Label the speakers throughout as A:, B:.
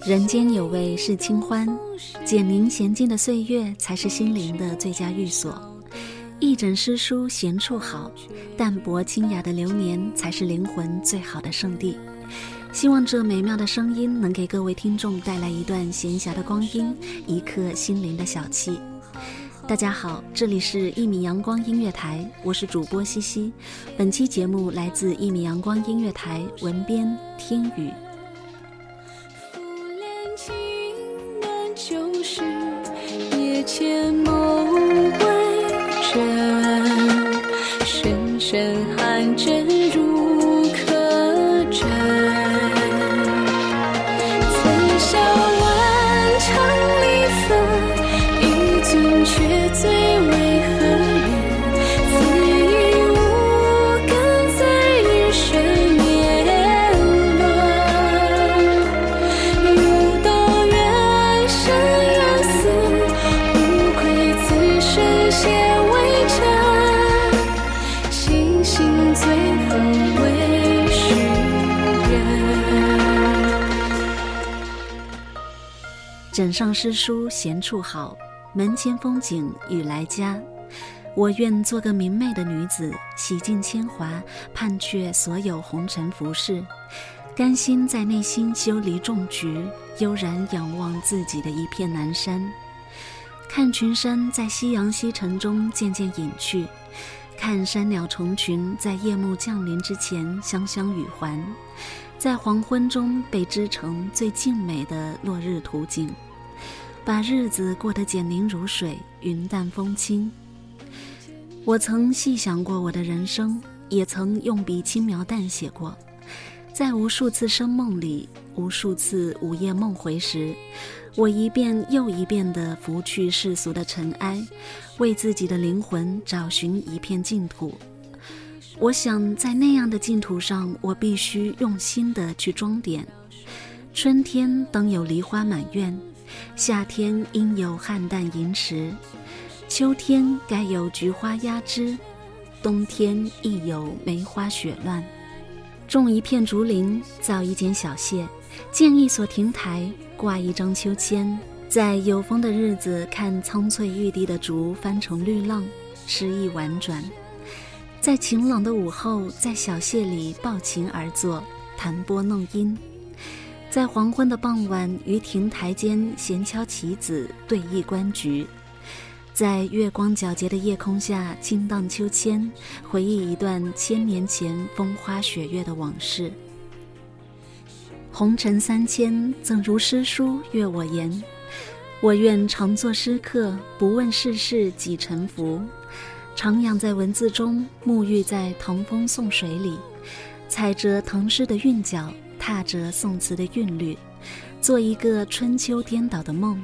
A: 人间有味是清欢，简明娴静的岁月才是心灵的最佳寓所。一枕诗书闲处好，淡泊清雅的流年才是灵魂最好的圣地。希望这美妙的声音能给各位听众带来一段闲暇的光阴，一刻心灵的小憩。大家好，这里是一米阳光音乐台，我是主播西西。本期节目来自一米阳光音乐台，文编天宇。
B: 夜星星最恨为世人。
A: 枕上诗书闲处好，门前风景雨来佳。我愿做个明媚的女子，洗尽铅华，盼却所有红尘浮世，甘心在内心修篱种菊，悠然仰望自己的一片南山，看群山在夕阳西沉中渐渐隐去，看山鸟虫群在夜幕降临之前香香与还，在黄昏中被织成最静美的落日图景。把日子过得简宁如水，云淡风轻。我曾细想过我的人生，也曾用笔轻描淡写过。在无数次生梦里，无数次午夜梦回时，我一遍又一遍地拂去世俗的尘埃，为自己的灵魂找寻一片净土。我想，在那样的净土上，我必须用心地去装点。春天当有梨花满院，夏天应有菡萏银池，秋天该有菊花压枝，冬天亦有梅花雪乱。种一片竹林，造一间小榭，建一所亭台，挂一张秋千，在有风的日子看苍翠欲滴的竹翻成绿浪，诗意婉转；在晴朗的午后，在小榭里抱琴而坐，弹拨弄音。在黄昏的傍晚，于亭台间闲敲棋子，对弈观局；在月光皎洁的夜空下，轻荡秋千，回忆一段千年前风花雪月的往事。红尘三千，怎如诗书悦我言？我愿常作诗客，不问世事几沉浮，徜徉在文字中，沐浴在唐风宋水里，踩着唐诗的韵脚。踏着宋词的韵律，做一个春秋颠倒的梦，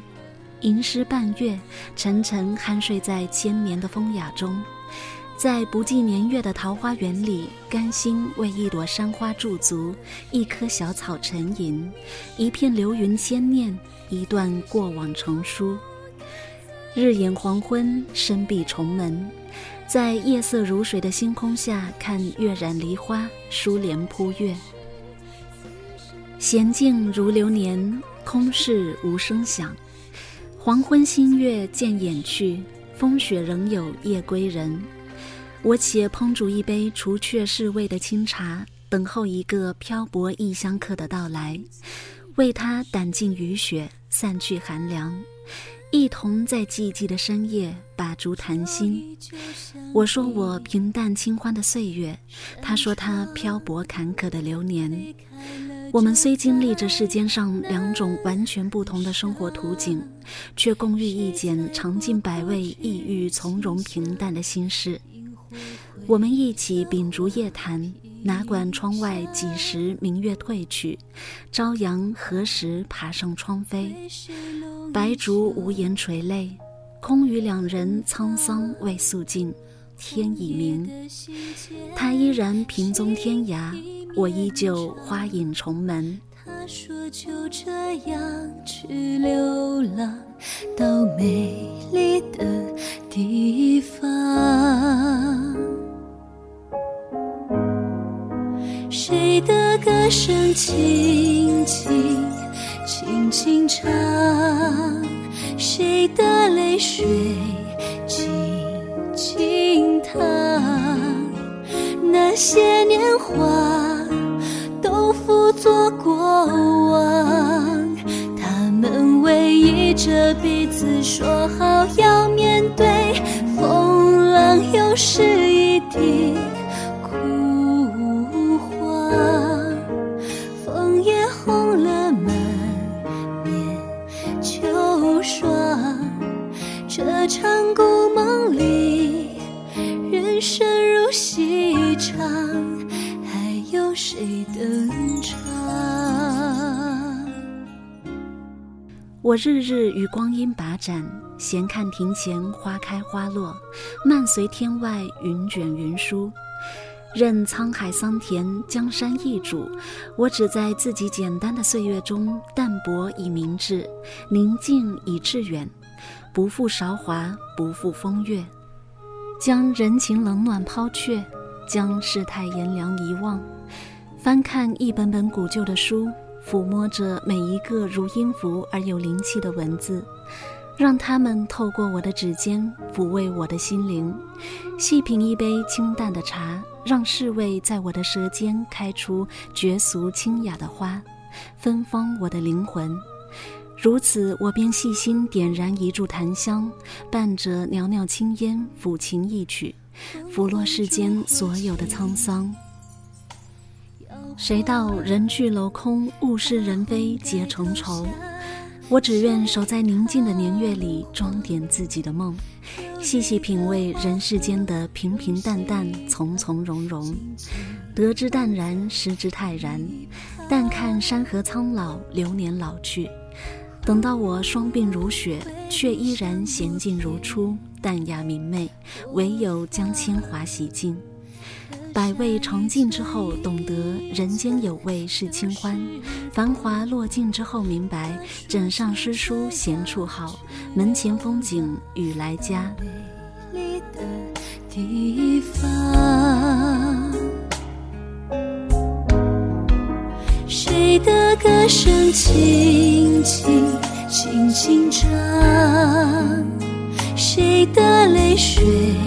A: 吟诗半月，沉沉酣睡在千年的风雅中，在不计年月的桃花源里，甘心为一朵山花驻足，一棵小草沉吟，一片流云牵念，一段过往成书。日掩黄昏，深闭重门，在夜色如水的星空下，看月染梨花，疏帘铺月。闲静如流年，空室无声响。黄昏新月渐远去，风雪仍有夜归人。我且烹煮一杯除却侍卫的清茶，等候一个漂泊异乡客的到来，为他掸尽雨雪，散去寒凉，一同在寂寂的深夜把烛谈心。我说我平淡清欢的岁月，他说他漂泊坎坷的流年。我们虽经历着世间上两种完全不同的生活图景，却共遇一件尝尽百味、抑郁从容、平淡的心事。我们一起秉烛夜谈，哪管窗外几时明月褪去，朝阳何时爬上窗扉。白烛无言垂泪，空余两人沧桑未诉尽，天已明。他依然萍踪天涯。我依旧花影重门。
C: 他说就这样去流浪到美丽的地方。谁的歌声轻轻轻轻唱，谁的泪水静静淌，那些年华。都付作过往，他们偎依着彼此，说好要
A: 我日日与光阴把盏，闲看庭前花开花落，漫随天外云卷云舒。任沧海桑田，江山易主，我只在自己简单的岁月中，淡泊以明志，宁静以致远，不负韶华，不负风月，将人情冷暖抛却，将世态炎凉遗忘。翻看一本本古旧的书，抚摸着每一个如音符而有灵气的文字，让它们透过我的指尖抚慰我的心灵；细品一杯清淡的茶，让侍卫在我的舌尖开出绝俗清雅的花，芬芳我的灵魂。如此，我便细心点燃一柱檀香，伴着袅袅青烟，抚琴一曲，拂落世间所有的沧桑。谁道人去楼空，物是人非结成愁？我只愿守在宁静的年月里，装点自己的梦，细细品味人世间的平平淡淡、从从容容。得之淡然，失之泰然。淡看山河苍老，流年老去。等到我双鬓如雪，却依然娴静如初，淡雅明媚。唯有将铅华洗净。百味尝尽之后，懂得人间有味是清欢；繁华落尽之后，明白枕上诗书闲处好，门前风景雨来佳。
C: 谁的歌声轻轻轻轻唱，谁的泪水。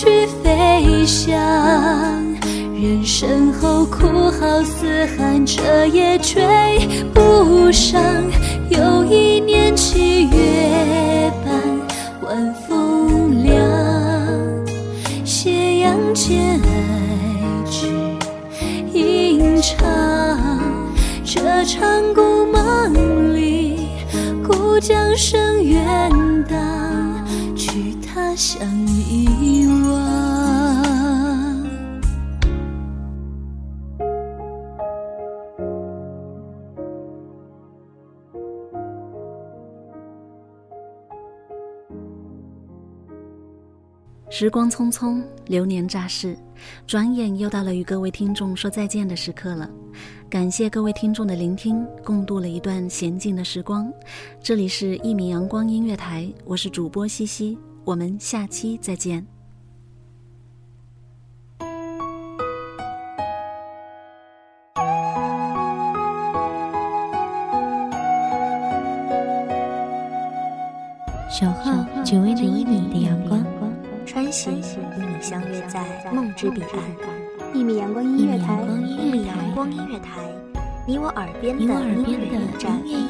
C: 去飞翔。人生后哭号嘶喊，这也追不上。又一年七月半，晚风凉，斜阳渐矮，只吟唱。这场故梦里，故将声远荡，去他乡遗忘。
A: 时光匆匆，流年乍逝，转眼又到了与各位听众说再见的时刻了。感谢各位听众的聆听，共度了一段娴静的时光。这里是一米阳光音乐台，我是主播西西，我们下期再见。
D: 守候只为那一米的阳光，
E: 穿行与你相约在梦之彼岸。
F: 一米阳光音乐台，
E: 一米阳光音乐台，你我耳边的
D: 我耳边的
E: 音乐驿站
D: 音乐驿
E: 情
D: 站